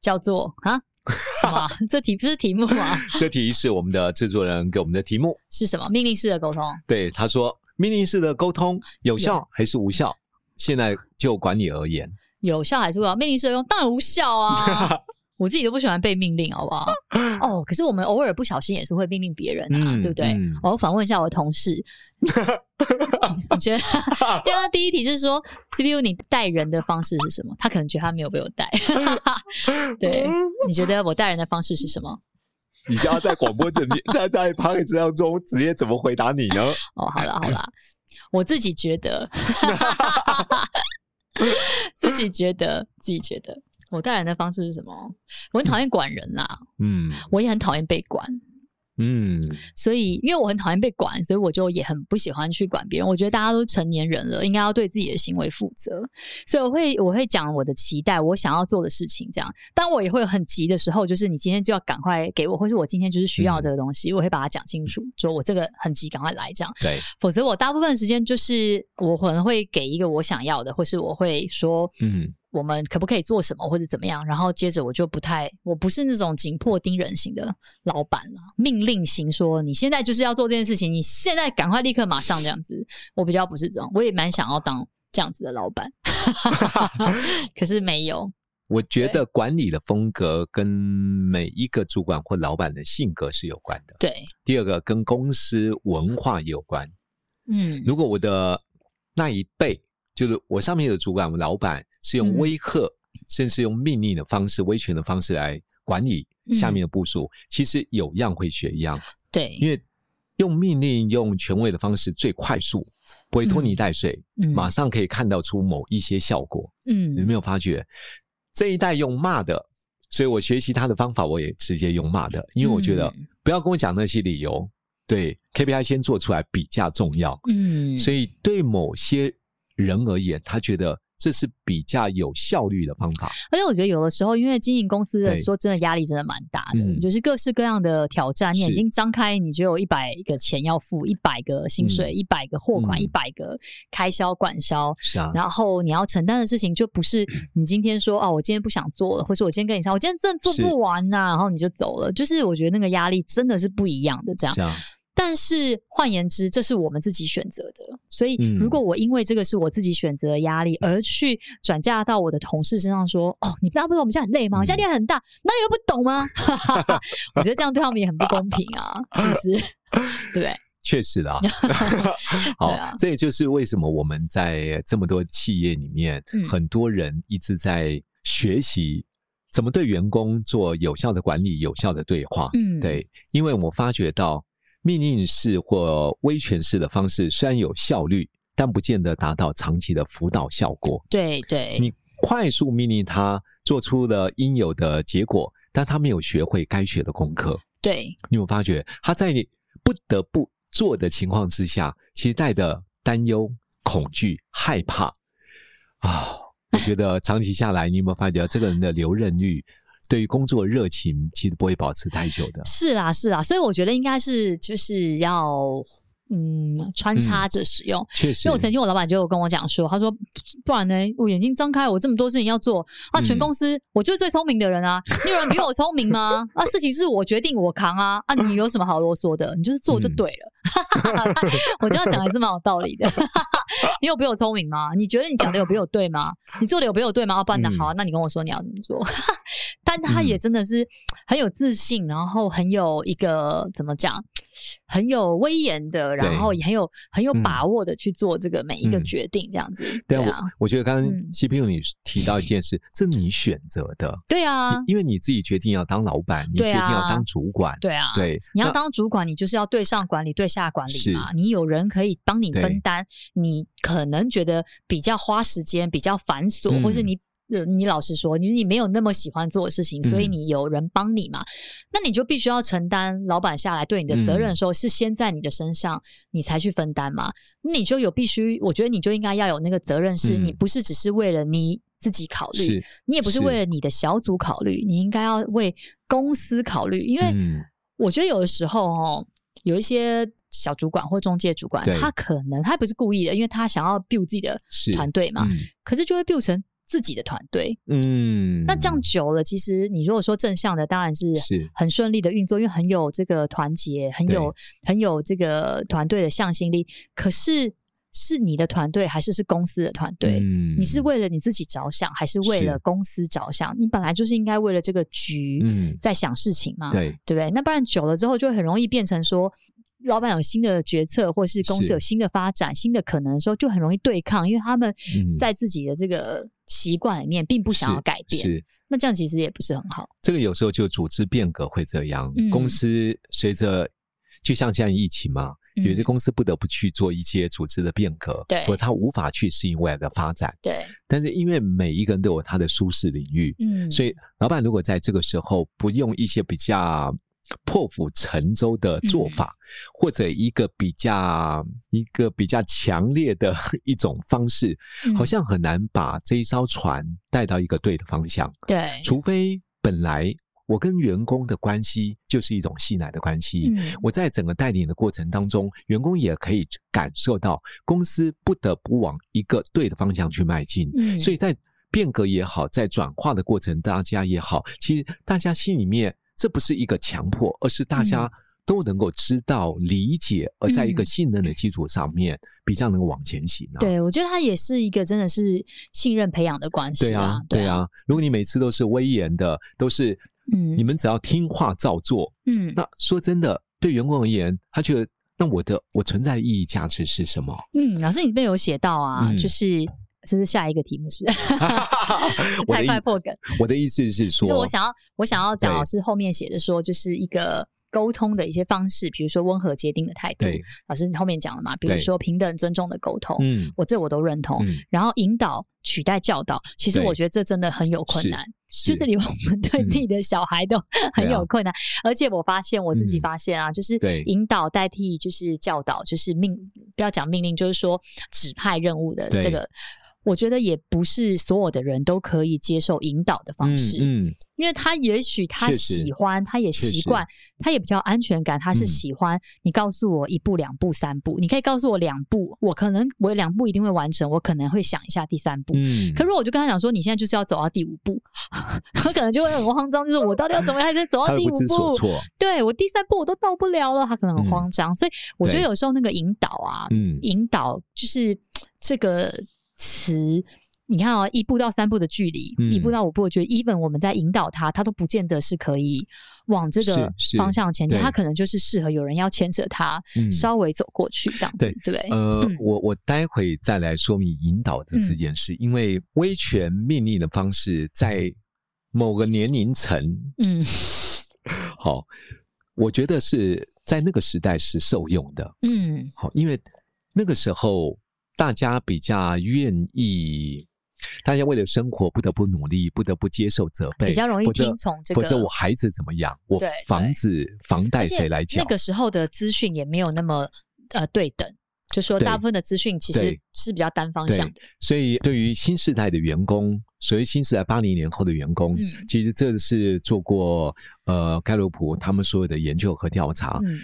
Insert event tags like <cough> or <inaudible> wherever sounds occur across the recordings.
叫做啊什么？<laughs> 这题不是题目吗？这题是我们的制作人给我们的题目是什么？命令式的沟通。对，他说命令式的沟通有效还是无效？现在就管理而言，有效还是无效？命令式的用当然无效啊。<laughs> 我自己都不喜欢被命令，好不好？哦，可是我们偶尔不小心也是会命令别人啊，嗯、对不对？嗯、我反问一下我的同事，<laughs> <laughs> 你觉得？<laughs> 因为他第一题是说，CPU 你带人的方式是什么？他可能觉得他没有被我带。<laughs> 对，你觉得我带人的方式是什么？你就要在广播这边，在在 podcast 当中直接怎么回答你呢？哦，好了好了，我自己觉得，自己觉得，自己觉得。我带人的方式是什么？我很讨厌管人啦，嗯，我也很讨厌被管，嗯，所以因为我很讨厌被管，所以我就也很不喜欢去管别人。我觉得大家都成年人了，应该要对自己的行为负责，所以我会我会讲我的期待，我想要做的事情。这样，当我也会有很急的时候，就是你今天就要赶快给我，或是我今天就是需要这个东西，嗯、我会把它讲清楚，说我这个很急，赶快来这样。对，否则我大部分时间就是我可能会给一个我想要的，或是我会说，嗯。我们可不可以做什么或者怎么样？然后接着我就不太，我不是那种紧迫盯人型的老板了，命令型说你现在就是要做这件事情，你现在赶快立刻马上这样子。我比较不是这种，我也蛮想要当这样子的老板，<laughs> 可是没有。我觉得管理的风格跟每一个主管或老板的性格是有关的。对，第二个跟公司文化有关。嗯，如果我的那一辈就是我上面的主管、我老板。是用威吓，嗯、甚至用命令的方式、威权的方式来管理下面的部署。嗯、其实有样会学一样，对，因为用命令、用权威的方式最快速，不会拖泥带水，嗯、马上可以看到出某一些效果。嗯，有没有发觉这一代用骂的？所以我学习他的方法，我也直接用骂的，因为我觉得不要跟我讲那些理由，对 KPI 先做出来比较重要。嗯，所以对某些人而言，他觉得。这是比较有效率的方法，而且我觉得有的时候，因为经营公司的说真的压力真的蛮大的，嗯、就是各式各样的挑战。你眼睛张开，你就有一百个钱要付，一百个薪水，一百、嗯、个货款，一百、嗯、个开销管销。是啊，然后你要承担的事情就不是你今天说哦，我今天不想做了，或者我今天跟你说，我今天真的做不完呐、啊，然后你就走了。就是我觉得那个压力真的是不一样的，这样。但是换言之，这是我们自己选择的。所以，如果我因为这个是我自己选择的压力，而去转嫁到我的同事身上，说：“哦，你不知道我们现在很累吗？压力很大，那你又不懂吗？” <laughs> 我觉得这样对他们也很不公平啊，是不是？<laughs> 对，确实啦。<laughs> 好，啊、这也就是为什么我们在这么多企业里面，嗯、很多人一直在学习怎么对员工做有效的管理、有效的对话。嗯，对，因为我发觉到。命令式或威权式的方式虽然有效率，但不见得达到长期的辅导效果。对对，你快速命令他做出了应有的结果，但他没有学会该学的功课。对，你有没有发觉他在你不得不做的情况之下，其实带着担忧、恐惧、害怕啊？我觉得长期下来，你有没有发觉这个人的留任率？对于工作热情，其实不会保持太久的。是啦，是啦，所以我觉得应该是就是要嗯穿插着使用。嗯、确实，因为我曾经我老板就有跟我讲说，他说不然呢，我眼睛张开，我这么多事情要做啊，全公司我就是最聪明的人啊，你有人比我聪明吗？啊，事情是我决定我扛啊，啊，你有什么好啰嗦的？你就是做就对了。嗯、<laughs> 我这样讲还是蛮有道理的。<laughs> 你有比我聪明吗？你觉得你讲的有比我对吗？你做的有比我对吗？啊，不然那好啊，那你跟我说你要怎么做。但他也真的是很有自信，嗯、然后很有一个怎么讲，很有威严的，然后也很有很有把握的去做这个每一个决定，这样子。嗯、对啊，我，我觉得刚刚 CPU 你提到一件事，嗯、这是你选择的。对啊，因为你自己决定要当老板，你决定要当主管。对啊，对，对你要当主管，你就是要对上管理，对下管理嘛。你有人可以帮你分担，你可能觉得比较花时间、比较繁琐，嗯、或是你。呃，你老实说，你你没有那么喜欢做的事情，所以你有人帮你嘛？嗯、那你就必须要承担老板下来对你的责任的时候，是先在你的身上，你才去分担嘛？那你就有必须，我觉得你就应该要有那个责任，是你不是只是为了你自己考虑，你也不是为了你的小组考虑，你应该要为公司考虑，因为我觉得有的时候哦。有一些小主管或中介主管，他可能他不是故意的，因为他想要 build 自己的团队嘛，嗯、可是就会 build 成自己的团队。嗯，那这样久了，其实你如果说正向的，当然是很顺利的运作，因为很有这个团结，很有很有这个团队的向心力。可是。是你的团队还是是公司的团队？嗯，你是为了你自己着想，还是为了公司着想？你本来就是应该为了这个局在想事情嘛，对、嗯、对不对？那不然久了之后，就会很容易变成说，老板有新的决策，或是公司有新的发展、新的可能的时候，就很容易对抗，因为他们在自己的这个习惯里面，并不想要改变。是，是那这样其实也不是很好。这个有时候就组织变革会这样，嗯、公司随着就像现在疫情嘛。有些公司不得不去做一些组织的变革，对，或他无法去适应未来的发展，对。但是因为每一个人都有他的舒适领域，嗯，所以老板如果在这个时候不用一些比较破釜沉舟的做法，嗯、或者一个比较一个比较强烈的一种方式，嗯、好像很难把这一艘船带到一个对的方向，对。除非本来。我跟员工的关系就是一种信赖的关系。嗯，我在整个带领的过程当中，员工也可以感受到公司不得不往一个对的方向去迈进。嗯，所以在变革也好，在转化的过程，大家也好，其实大家心里面这不是一个强迫，而是大家都能够知道、理解，而在一个信任的基础上面，比较能够往前行啊。对，我觉得它也是一个真的是信任培养的关系啊。对啊，对啊。如果你每次都是威严的，都是。嗯，你们只要听话照做。嗯，那说真的，对员工而言，他觉得那我的我存在的意义价值是什么？嗯，老师你这边有写到啊，嗯、就是这是下一个题目，是不是？<laughs> <laughs> 太快破梗。我的意思是说，就我想要我想要讲老师后面写的说，就是一个。沟通的一些方式，比如说温和坚定的态度，老师你后面讲了嘛？比如说平等尊重的沟通，嗯，我这我都认同。嗯、然后引导取代教导，其实我觉得这真的很有困难，就是连我们对自己的小孩都很有困难。嗯、而且我发现我自己发现啊，嗯、就是引导代替就是教导，就是命不要讲命令，就是说指派任务的这个。我觉得也不是所有的人都可以接受引导的方式，嗯，嗯，因为他也许他喜欢，他也习惯，他也比较安全感，他是喜欢你告诉我一步、两步、三步，你可以告诉我两步，我可能我两步一定会完成，我可能会想一下第三步，嗯，可如果我就跟他讲说，你现在就是要走到第五步，<laughs> 他可能就会很慌张，就是我到底要怎么样才走到第五步？对，我第三步我都到不了了，他可能很慌张，所以我觉得有时候那个引导啊，嗯，引导就是这个。词，你看哦，一步到三步的距离，嗯、一步到五步，我觉得 even 我们在引导他，他都不见得是可以往这个方向前进，他可能就是适合有人要牵扯他稍微走过去这样子，对，对不对？呃，嗯、我我待会再来说明引导的这件事，嗯、因为威权命令的方式在某个年龄层，嗯，<laughs> 好，我觉得是在那个时代是受用的，嗯，好，因为那个时候。大家比较愿意，大家为了生活不得不努力，不得不接受责备，比较容易听从这个。否则我孩子怎么养？我房子房贷谁来缴？那个时候的资讯也没有那么呃对等，就说大部分的资讯其实是比较单方向的。所以对于新时代的员工，所谓新时代八零年后的员工，嗯、其实这是做过呃盖洛普他们所有的研究和调查。嗯、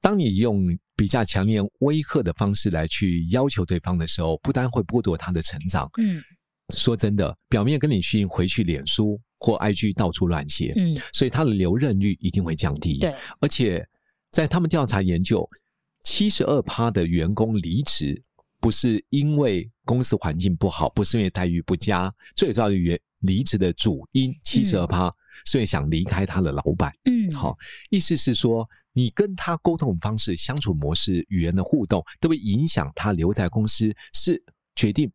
当你用。比较强烈威吓的方式来去要求对方的时候，不单会剥夺他的成长。嗯，说真的，表面跟你训回去，脸书或 IG 到处乱写。嗯，所以他的留任率一定会降低。对，而且在他们调查研究，七十二趴的员工离职不是因为公司环境不好，不是因为待遇不佳，最主要的原离职的主因七十二趴，所以想离开他的老板。嗯，好，意思是说。你跟他沟通方式、相处模式、语言的互动，都会影响他留在公司，是决定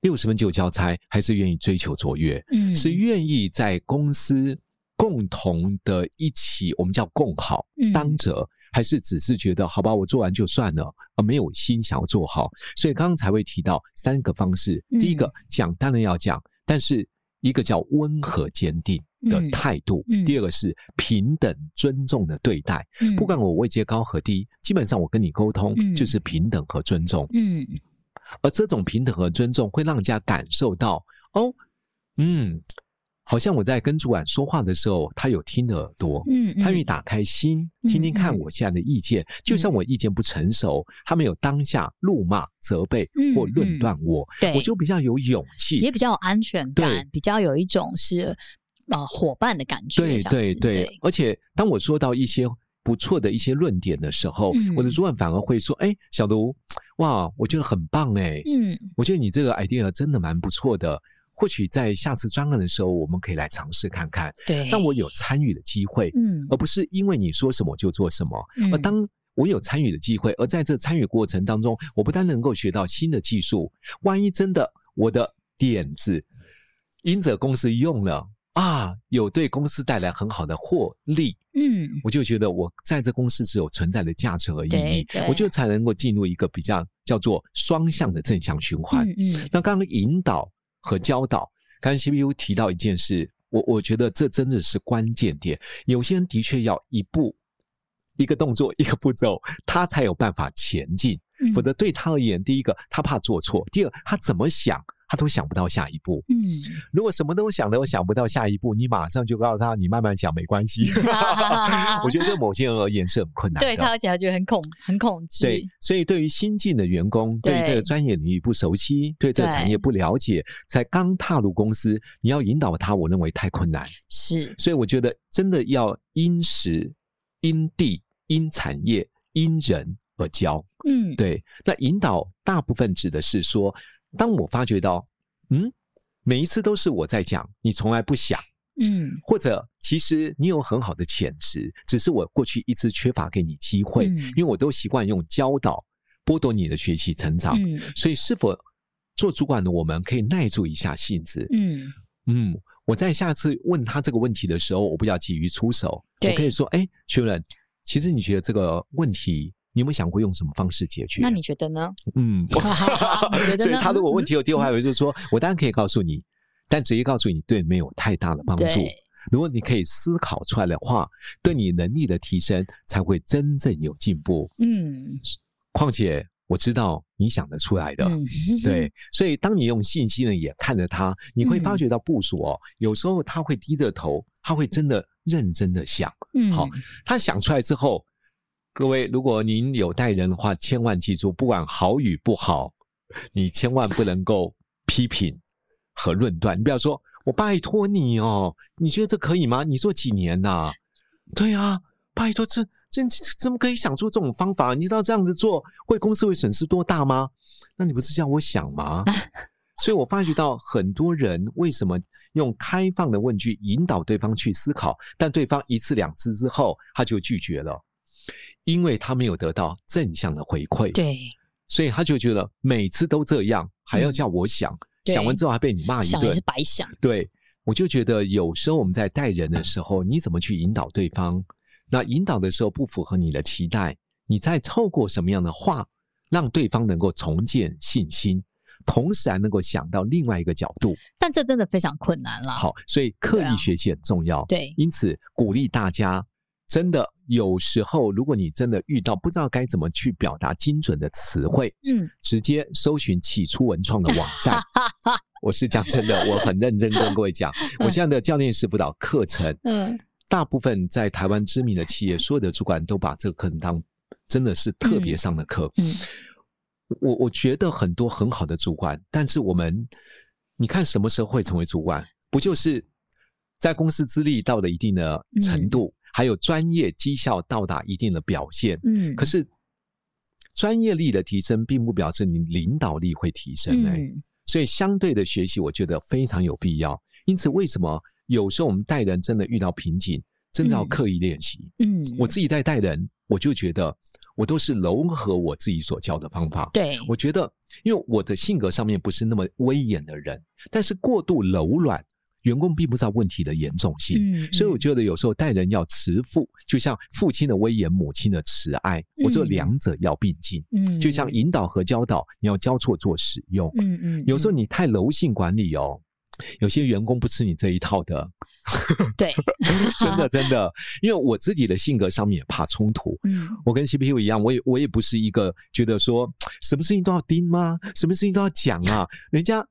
六十分就交差，还是愿意追求卓越？嗯，是愿意在公司共同的一起，我们叫共好当者，嗯、还是只是觉得好吧，我做完就算了，而没有心想要做好？所以刚刚才会提到三个方式，第一个讲当然要讲，但是一个叫温和坚定的态度，嗯。嗯、第二个是平等尊重的对待。嗯、不管我位阶高和低，基本上我跟你沟通就是平等和尊重。嗯，而这种平等和尊重会让人家感受到，哦，嗯。好像我在跟主管说话的时候，他有听耳朵，嗯，嗯。他愿意打开心，听听看我现在的意见。就算我意见不成熟，他没有当下怒骂、责备或论断我，嗯嗯、我就比较有勇气，也比较有安全感，比较有一种是呃伙伴的感觉。对对对，对而且当我说到一些不错的一些论点的时候，嗯、我的主管反而会说：“哎，小卢，哇，我觉得很棒哎，嗯，我觉得你这个 idea 真的蛮不错的。”或许在下次专案的时候，我们可以来尝试看看。对，让我有参与的机会，嗯，而不是因为你说什么就做什么。嗯、而当我有参与的机会，而在这参与过程当中，我不但能够学到新的技术，万一真的我的点子因着公司用了啊，有对公司带来很好的获利，嗯，我就觉得我在这公司是有存在的价值和意义，我就才能够进入一个比较叫做双向的正向循环。嗯，嗯那刚刚引导。和教导，刚才 CPU 提到一件事，我我觉得这真的是关键点。有些人的确要一步一个动作一个步骤，他才有办法前进，嗯、否则对他而言，第一个他怕做错，第二他怎么想。他都想不到下一步。嗯，如果什么都想都想不到下一步，你马上就告诉他，你慢慢想没关系。<laughs> 我觉得对某些人而言是很困难的。对他而且他觉得很恐很恐惧。对，所以对于新进的员工，对于这个专业领域不熟悉，对，对这个产业不了解，才刚踏入公司，你要引导他，我认为太困难。是，所以我觉得真的要因时、因地、因产业、因人而教。嗯，对。那引导大部分指的是说。当我发觉到，嗯，每一次都是我在讲，你从来不想，嗯，或者其实你有很好的潜质，只是我过去一直缺乏给你机会，嗯，因为我都习惯用教导剥夺你的学习成长，嗯，所以是否做主管的我们可以耐住一下性子，嗯嗯，我在下次问他这个问题的时候，我不要急于出手，我可以说，哎，学人，其实你觉得这个问题。你有没有想过用什么方式解决？那你觉得呢？嗯，<laughs> 我觉得。所以他如果问题有第二话，我就是说，我当然可以告诉你，但直接告诉你对没有太大的帮助。如果你可以思考出来的话，对你能力的提升才会真正有进步。嗯，况且我知道你想得出来的。嗯，对，<laughs> 所以当你用信心的眼看着他，你会发觉到部署哦，有时候他会低着头，他会真的认真的想。嗯，好，他想出来之后。各位，如果您有带人的话，千万记住，不管好与不好，你千万不能够批评和论断。你不要说“我拜托你哦”，你觉得这可以吗？你做几年呐、啊？对啊，拜托，这这怎么可以想出这种方法？你知道这样子做会公司会损失多大吗？那你不是叫我想吗？<laughs> 所以我发觉到很多人为什么用开放的问句引导对方去思考，但对方一次两次之后他就拒绝了。因为他没有得到正向的回馈，对，所以他就觉得每次都这样，还要叫我想，嗯、想完之后还被你骂一顿，想也是白想。对，我就觉得有时候我们在带人的时候，你怎么去引导对方？那引导的时候不符合你的期待，你再透过什么样的话，让对方能够重建信心，同时还能够想到另外一个角度。但这真的非常困难了。好，所以刻意学习很重要。对，对，因此鼓励大家。真的有时候，如果你真的遇到不知道该怎么去表达精准的词汇，嗯，直接搜寻起初文创的网站。<laughs> 我是讲真的，我很认真跟各位讲，我现在的教练式辅导课程，嗯，大部分在台湾知名的企业，所有的主管都把这个课程当真的是特别上的课。嗯，我我觉得很多很好的主管，但是我们，你看什么时候会成为主管？不就是在公司资历到了一定的程度？还有专业绩效到达一定的表现，嗯，可是专业力的提升并不表示你领导力会提升哎、欸，嗯，所以相对的学习我觉得非常有必要。因此，为什么有时候我们带人真的遇到瓶颈，真的要刻意练习？嗯，我自己在带人，我就觉得我都是融合我自己所教的方法。对，我觉得因为我的性格上面不是那么威严的人，但是过度柔软。员工并不知道问题的严重性，所以我觉得有时候待人要慈父，就像父亲的威严，母亲的慈爱，嗯、我觉得两者要并进。嗯，就像引导和教导，你要交错做使用。嗯嗯，嗯有时候你太柔性管理哦，有些员工不吃你这一套的。对，<laughs> 真的 <laughs> 真的，因为我自己的性格上面也怕冲突。嗯，我跟 CPU 一样，我也我也不是一个觉得说什么事情都要盯吗？什么事情都要讲啊？人家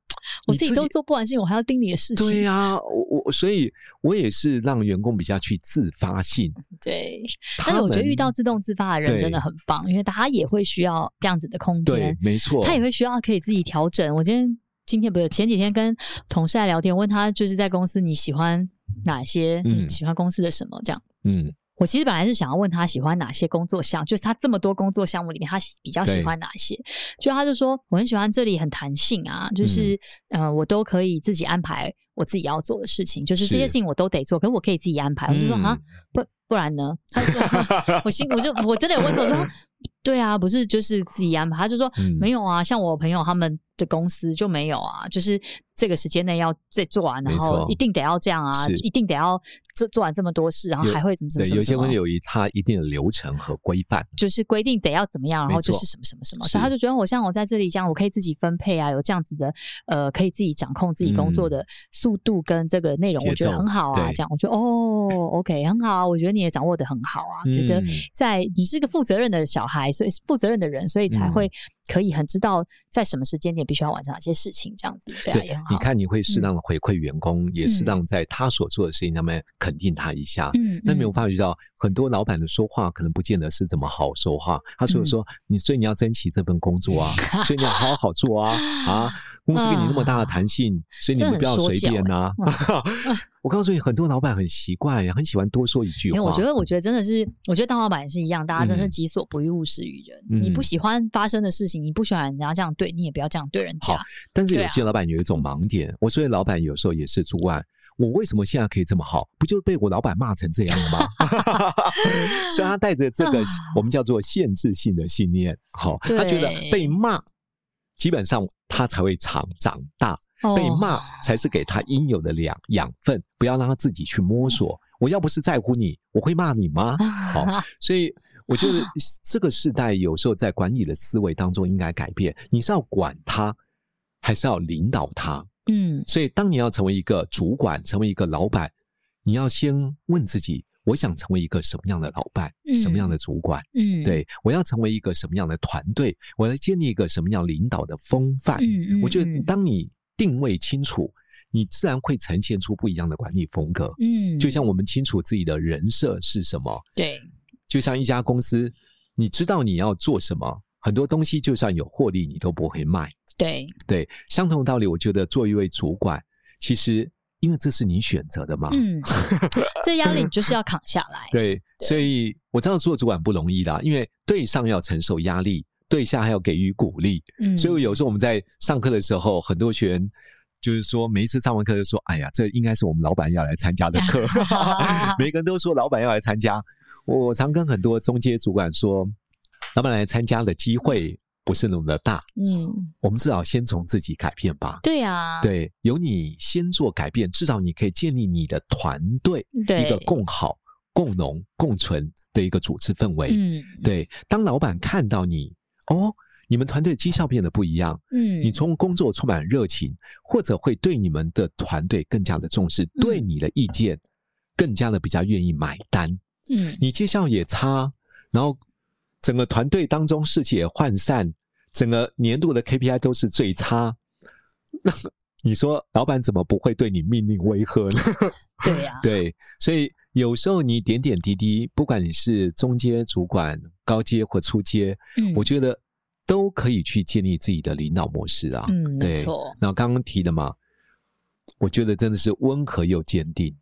我自己都做不完事情，我还要盯你的事情。对呀、啊，我我所以，我也是让员工比较去自发性。对，但是我觉得遇到自动自发的人真的很棒，因为他也会需要这样子的空间。对，没错，他也会需要可以自己调整。我今天今天不是前几天跟同事在聊天，问他就是在公司你喜欢。哪些你喜欢公司的什么？这样，嗯，我其实本来是想要问他喜欢哪些工作项，就是他这么多工作项目里面，他比较喜欢哪些？就他就说我很喜欢这里很弹性啊，就是、嗯、呃，我都可以自己安排我自己要做的事情，就是这些事情我都得做，可是我可以自己安排。我就说啊，不不然呢？他就说，我心我就我真的有问他，我说 <laughs> 对啊，不是就是自己安排？他就说、嗯、没有啊，像我朋友他们的公司就没有啊，就是。这个时间内要再做完，然后一定得要这样啊，一定得要做做完这么多事，然后还会怎么怎么怎么？有些公司有一它一定的流程和规范，就是规定得要怎么样，然后就是什么什么什么，所以他就觉得我像我在这里这样，我可以自己分配啊，有这样子的呃，可以自己掌控自己工作的速度跟这个内容，我觉得很好啊。这样我觉得哦，OK，很好啊，我觉得你也掌握的很好啊，觉得在你是一个负责任的小孩，所以负责任的人，所以才会。可以很知道在什么时间点必须要完成哪些事情，这样子对啊，也很好。你看，你会适当的回馈员工，嗯、也适当在他所做的事情上面肯定他一下。嗯，那没有发觉到很多老板的说话可能不见得是怎么好说话。他说说你，所以你要珍惜这份工作啊，所以你要好好做啊 <laughs> 啊！公司给你那么大的弹性，所以你们不要随便啊。<laughs> 我告诉你，很多老板很习惯，也很喜欢多说一句话。我觉得，我觉得真的是，我觉得当老板也是一样，大家真的是己所不欲，勿施于人。你不喜欢发生的事情，你不喜欢人家这样对你，也不要这样对人家。但是有些老板有一种盲点，我说的老板有时候也是主管。我为什么现在可以这么好？不就是被我老板骂成这样了吗？<laughs> 所以他带着这个我们叫做限制性的信念，好，他觉得被骂，基本上他才会长长大。被骂才是给他应有的养养分，不要让他自己去摸索。我要不是在乎你，我会骂你吗？<laughs> 好，所以我觉得这个时代有时候在管理的思维当中应该改变。你是要管他，还是要领导他？嗯，所以当你要成为一个主管，成为一个老板，你要先问自己：我想成为一个什么样的老板？什么样的主管？嗯，对，我要成为一个什么样的团队？我要建立一个什么样领导的风范？嗯，我觉得当你。定位清楚，你自然会呈现出不一样的管理风格。嗯，就像我们清楚自己的人设是什么。对，就像一家公司，你知道你要做什么，很多东西就算有获利，你都不会卖。对对，相同的道理，我觉得做一位主管，其实因为这是你选择的嘛。嗯，<laughs> 这压力你就是要扛下来。对，对，所以我知道做主管不容易啦，因为对上要承受压力。对下还要给予鼓励，嗯，所以有时候我们在上课的时候，很多学员就是说，每一次上完课就说：“哎呀，这应该是我们老板要来参加的课。<laughs> ”每个人都说老板要来参加。我常跟很多中阶主管说，老板来参加的机会不是那么的大。嗯，我们至少先从自己改变吧。对啊，对，由你先做改变，至少你可以建立你的团队，对，一个共好、共荣、共存的一个组织氛围。嗯，对，当老板看到你。哦，你们团队绩效变得不一样。嗯，你从工作充满热情，或者会对你们的团队更加的重视，嗯、对你的意见更加的比较愿意买单。嗯，你绩效也差，然后整个团队当中士气也涣散，整个年度的 KPI 都是最差。那 <laughs> 你说老板怎么不会对你命令威吓呢？<laughs> 对呀、啊，<laughs> 对，所以有时候你点点滴滴，不管你是中阶主管、高阶或初阶，嗯，我觉得都可以去建立自己的领导模式啊。嗯，对，没错。那刚刚提的嘛，我觉得真的是温和又坚定。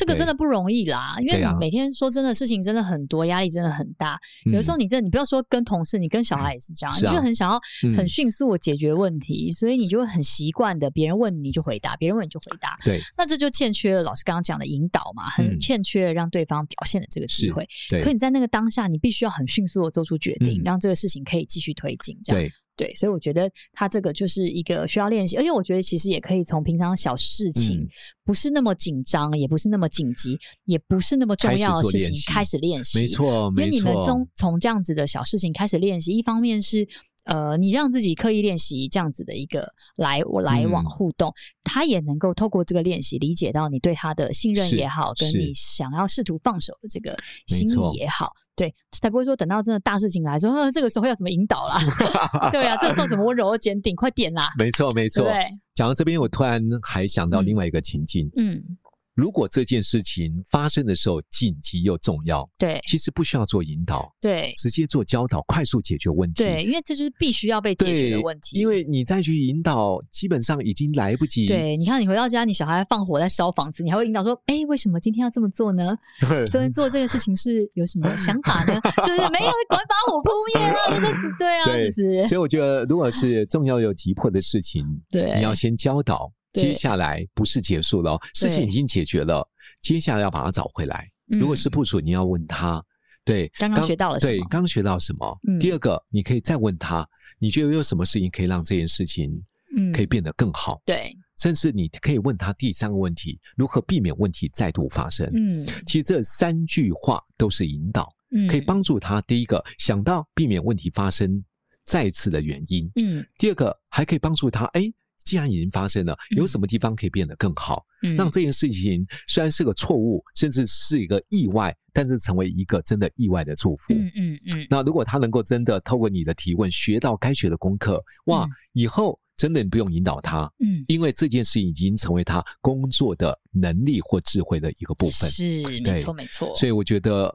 这个真的不容易啦，因为你每天说真的事情真的很多，压力真的很大。有的时候你真的，你不要说跟同事，你跟小孩也是这样，你就很想要很迅速的解决问题，所以你就会很习惯的，别人问你就回答，别人问你就回答。对，那这就欠缺了老师刚刚讲的引导嘛，很欠缺让对方表现的这个机会。可你在那个当下，你必须要很迅速的做出决定，让这个事情可以继续推进。这样。对，所以我觉得他这个就是一个需要练习，而且我觉得其实也可以从平常小事情，不是那么紧张，也不是那么紧急，也不是那么重要的事情开始练习。没错，没错。因为你们从从这样子的小事情开始练习，一方面是呃，你让自己刻意练习这样子的一个来来往互动，嗯、他也能够透过这个练习理解到你对他的信任也好，跟你想要试图放手的这个心意也好，对，才不会说等到真的大事情来说，这个时候要怎么引导啦？<laughs> 对啊，这个时候怎么温柔坚定？快点啦！没错，没错。对，讲到这边，我突然还想到另外一个情境，嗯。嗯如果这件事情发生的时候紧急又重要，对，其实不需要做引导，对，直接做教导，快速解决问题。对，因为这就是必须要被解决的问题。因为你再去引导，基本上已经来不及。对，你看你回到家，你小孩放火在烧房子，你还会引导说：“哎，为什么今天要这么做呢？<laughs> 昨天做这个事情是有什么想法呢？就是没有，赶快把火扑灭啊！对 <laughs> 啊，就是。所以我觉得，如果是重要又急迫的事情，对，你要先教导。接下来不是结束了，事情已经解决了。接下来要把它找回来。如果是部署，你要问他，对，刚刚学到了什么？对，刚学到什么？第二个，你可以再问他，你觉得有什么事情可以让这件事情，嗯，可以变得更好？对，甚至你可以问他第三个问题：如何避免问题再度发生？嗯，其实这三句话都是引导，嗯，可以帮助他。第一个想到避免问题发生再次的原因，嗯，第二个还可以帮助他，哎。既然已经发生了，有什么地方可以变得更好？嗯，让这件事情虽然是个错误，甚至是一个意外，但是成为一个真的意外的祝福。嗯嗯嗯。那如果他能够真的透过你的提问学到该学的功课，哇，以后真的不用引导他，嗯，因为这件事已经成为他工作的能力或智慧的一个部分。是，没错没错。所以我觉得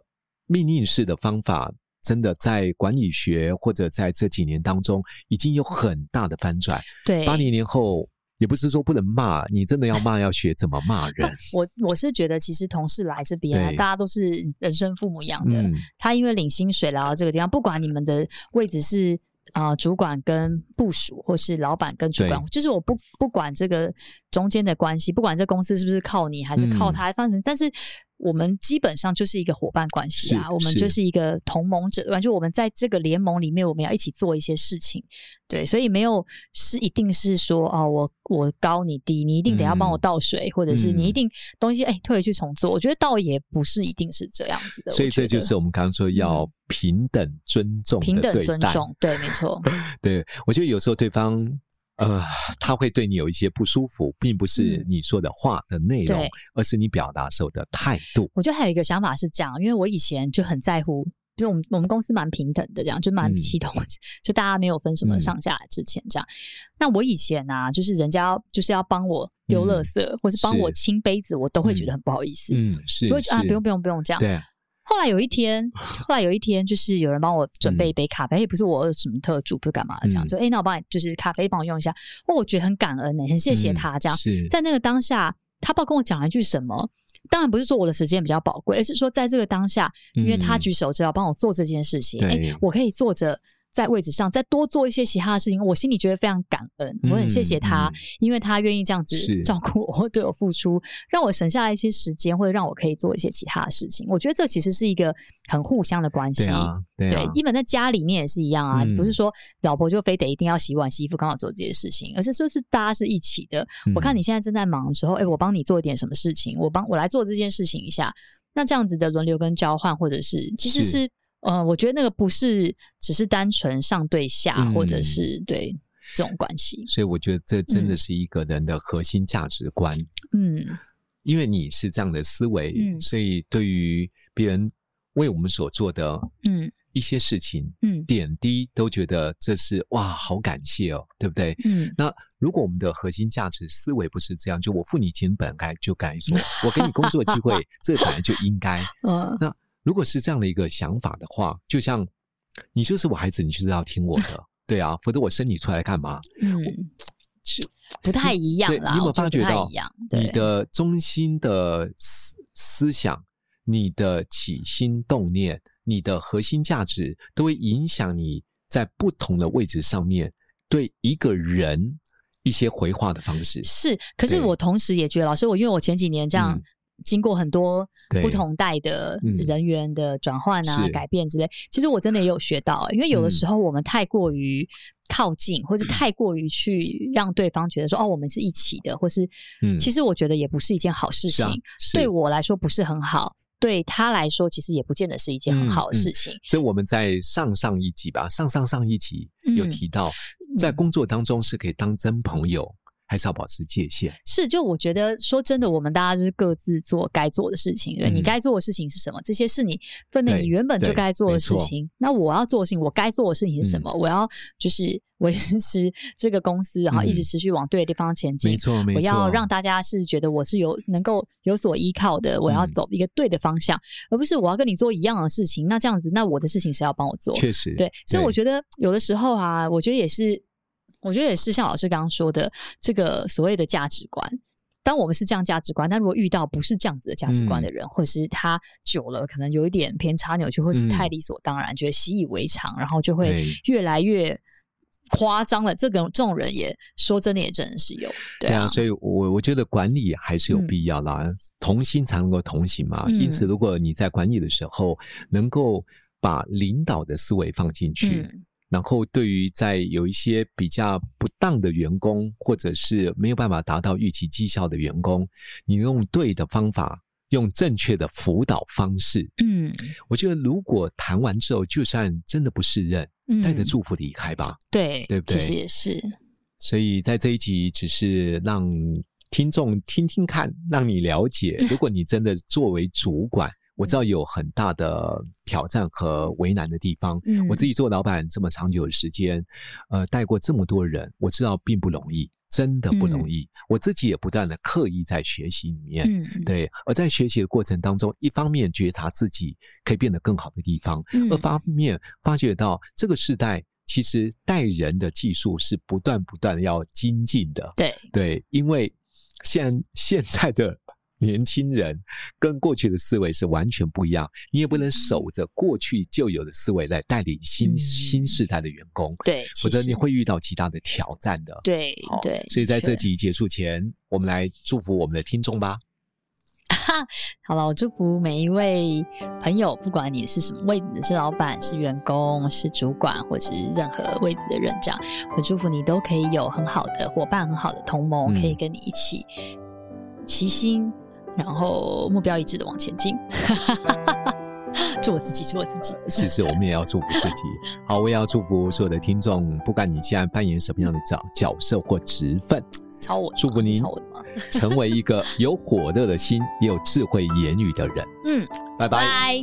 命令式的方法。真的在管理学或者在这几年当中，已经有很大的翻转。对，八零年后也不是说不能骂，你真的要骂，要学怎么骂人。<laughs> 我我是觉得，其实同事来这边啊，大家都是人生父母一样的。嗯、他因为领薪水来到这个地方，不管你们的位置是啊、呃、主管跟部署，或是老板跟主管，就是我不不管这个中间的关系，不管这公司是不是靠你还是靠他，反正、嗯、但是。我们基本上就是一个伙伴关系啊，我们就是一个同盟者，感觉我们在这个联盟里面，我们要一起做一些事情，对，所以没有是一定是说哦，我我高你低，你一定得要帮我倒水，嗯、或者是你一定东西哎退回去重做，我觉得倒也不是一定是这样子的。所以这就是我们刚刚说要平等尊重，平等尊重，对，没错。<laughs> 对，我觉得有时候对方。呃，他会对你有一些不舒服，并不是你说的话的内容，嗯、而是你表达时候的态度。我觉得还有一个想法是这样，因为我以前就很在乎，就我们我们公司蛮平等的，这样就蛮系统，嗯、就大家没有分什么上下之前这样。嗯、那我以前啊，就是人家就是要帮我丢垃圾，嗯、或是帮我清杯子，我都会觉得很不好意思。嗯，是，会啊，不用不用不用这样。对。后来有一天，<laughs> 后来有一天，就是有人帮我准备一杯咖啡，也、嗯、不是我什么特助，不是干嘛的这样，说哎、嗯，那我帮你，就是咖啡帮我用一下。哦，我觉得很感恩呢、欸，很谢谢他这样。在那个当下，他不知道跟我讲了一句什么，当然不是说我的时间比较宝贵，而是说在这个当下，因为他举手之劳帮我做这件事情，哎、嗯，我可以坐着。在位置上再多做一些其他的事情，我心里觉得非常感恩，我很谢谢他，因为他愿意这样子照顾我，或 <laughs> 对我付出，让我省下来一些时间，或者让我可以做一些其他的事情。我觉得这其实是一个很互相的关系。对，基本在家里面也是一样啊，不是说老婆就非得一定要洗碗、洗衣服，刚好做这些事情，而是说是大家是一起的。我看你现在正在忙的时候，哎，我帮你做一点什么事情，我帮我来做这件事情一下，那这样子的轮流跟交换，或者是其实是。呃，我觉得那个不是只是单纯上对下，嗯、或者是对这种关系。所以我觉得这真的是一个人的核心价值观。嗯，因为你是这样的思维，嗯，所以对于别人为我们所做的嗯一些事情，嗯点滴都觉得这是哇，好感谢哦，对不对？嗯，那如果我们的核心价值思维不是这样，就我付你钱本该就该说，我给你工作机会，<laughs> 这本来就应该。嗯，那。如果是这样的一个想法的话，就像你就是我孩子，你就是要听我的，对啊，否则我生你出来干嘛？嗯，就不太一样啦。你有没有发觉到，你的中心的思思想、你的起心动念、你的核心价值，都会影响你在不同的位置上面对一个人一些回话的方式。是，可是我同时也觉得，老师，我因为我前几年这样。经过很多不同代的人员的转换啊、改变之类，其实我真的也有学到，因为有的时候我们太过于靠近，或者太过于去让对方觉得说哦，我们是一起的，或是其实我觉得也不是一件好事情。对我来说不是很好，对他来说，其实也不见得是一件很好的事情。嗯嗯、这我们在上上一集吧，上上上一集有提到，嗯、在工作当中是可以当真朋友。还是要保持界限。是，就我觉得说真的，我们大家就是各自做该做的事情。对，你该做的事情是什么？这些是你分内你原本就该做的事情。那我要做的事情，我该做的事情是什么？我要就是 <laughs> 维持这个公司，然后一直持续往对的地方前进。没错，没错。我要让大家是觉得我是有能够有所依靠的。我要走一个对的方向，而不是我要跟你做一样的事情。那这样子，那我的事情谁要帮我做？确实，对。所以我觉得有的时候啊，我觉得也是。我觉得也是像老师刚刚说的，这个所谓的价值观。当我们是这样价值观，但如果遇到不是这样子的价值观的人，嗯、或者是他久了可能有一点偏差扭曲，或是太理所当然，嗯、觉得习以为常，然后就会越来越夸张了。这个这种人也说真的也真的是有，对啊。所以我我觉得管理还是有必要啦，嗯、同心才能够同行嘛。嗯、因此，如果你在管理的时候能够把领导的思维放进去。嗯然后，对于在有一些比较不当的员工，或者是没有办法达到预期绩效的员工，你用对的方法，用正确的辅导方式，嗯，我觉得如果谈完之后，就算真的不适任，嗯，带着祝福离开吧，对，对不对？其实也是。所以在这一集，只是让听众听听看，让你了解，<laughs> 如果你真的作为主管。我知道有很大的挑战和为难的地方。嗯，我自己做老板这么长久的时间，呃，带过这么多人，我知道并不容易，真的不容易。嗯，我自己也不断的刻意在学习里面，嗯，对。而在学习的过程当中，一方面觉察自己可以变得更好的地方，嗯，二方面发觉到这个时代其实带人的技术是不断不断要精进的。对对，因为现现在的。年轻人跟过去的思维是完全不一样，你也不能守着过去旧有的思维来带领新、嗯、新世代的员工，对，否则你会遇到极大的挑战的。对对，所以在这集结束前，我们来祝福我们的听众吧。<laughs> 好了，我祝福每一位朋友，不管你是什么位置，是老板、是员工、是主管，或是任何位置的人，这样，我祝福你都可以有很好的伙伴、很好的同盟，嗯、可以跟你一起齐心。然后目标一致的往前进，<laughs> 做我自己，做我自己。是是，我们也要祝福自己。好，我也要祝福所有的听众，不管你现在扮演什么样的角角色或职分，超我，祝福您 <laughs> 成为一个有火热的心、也有智慧言语的人。嗯，拜拜。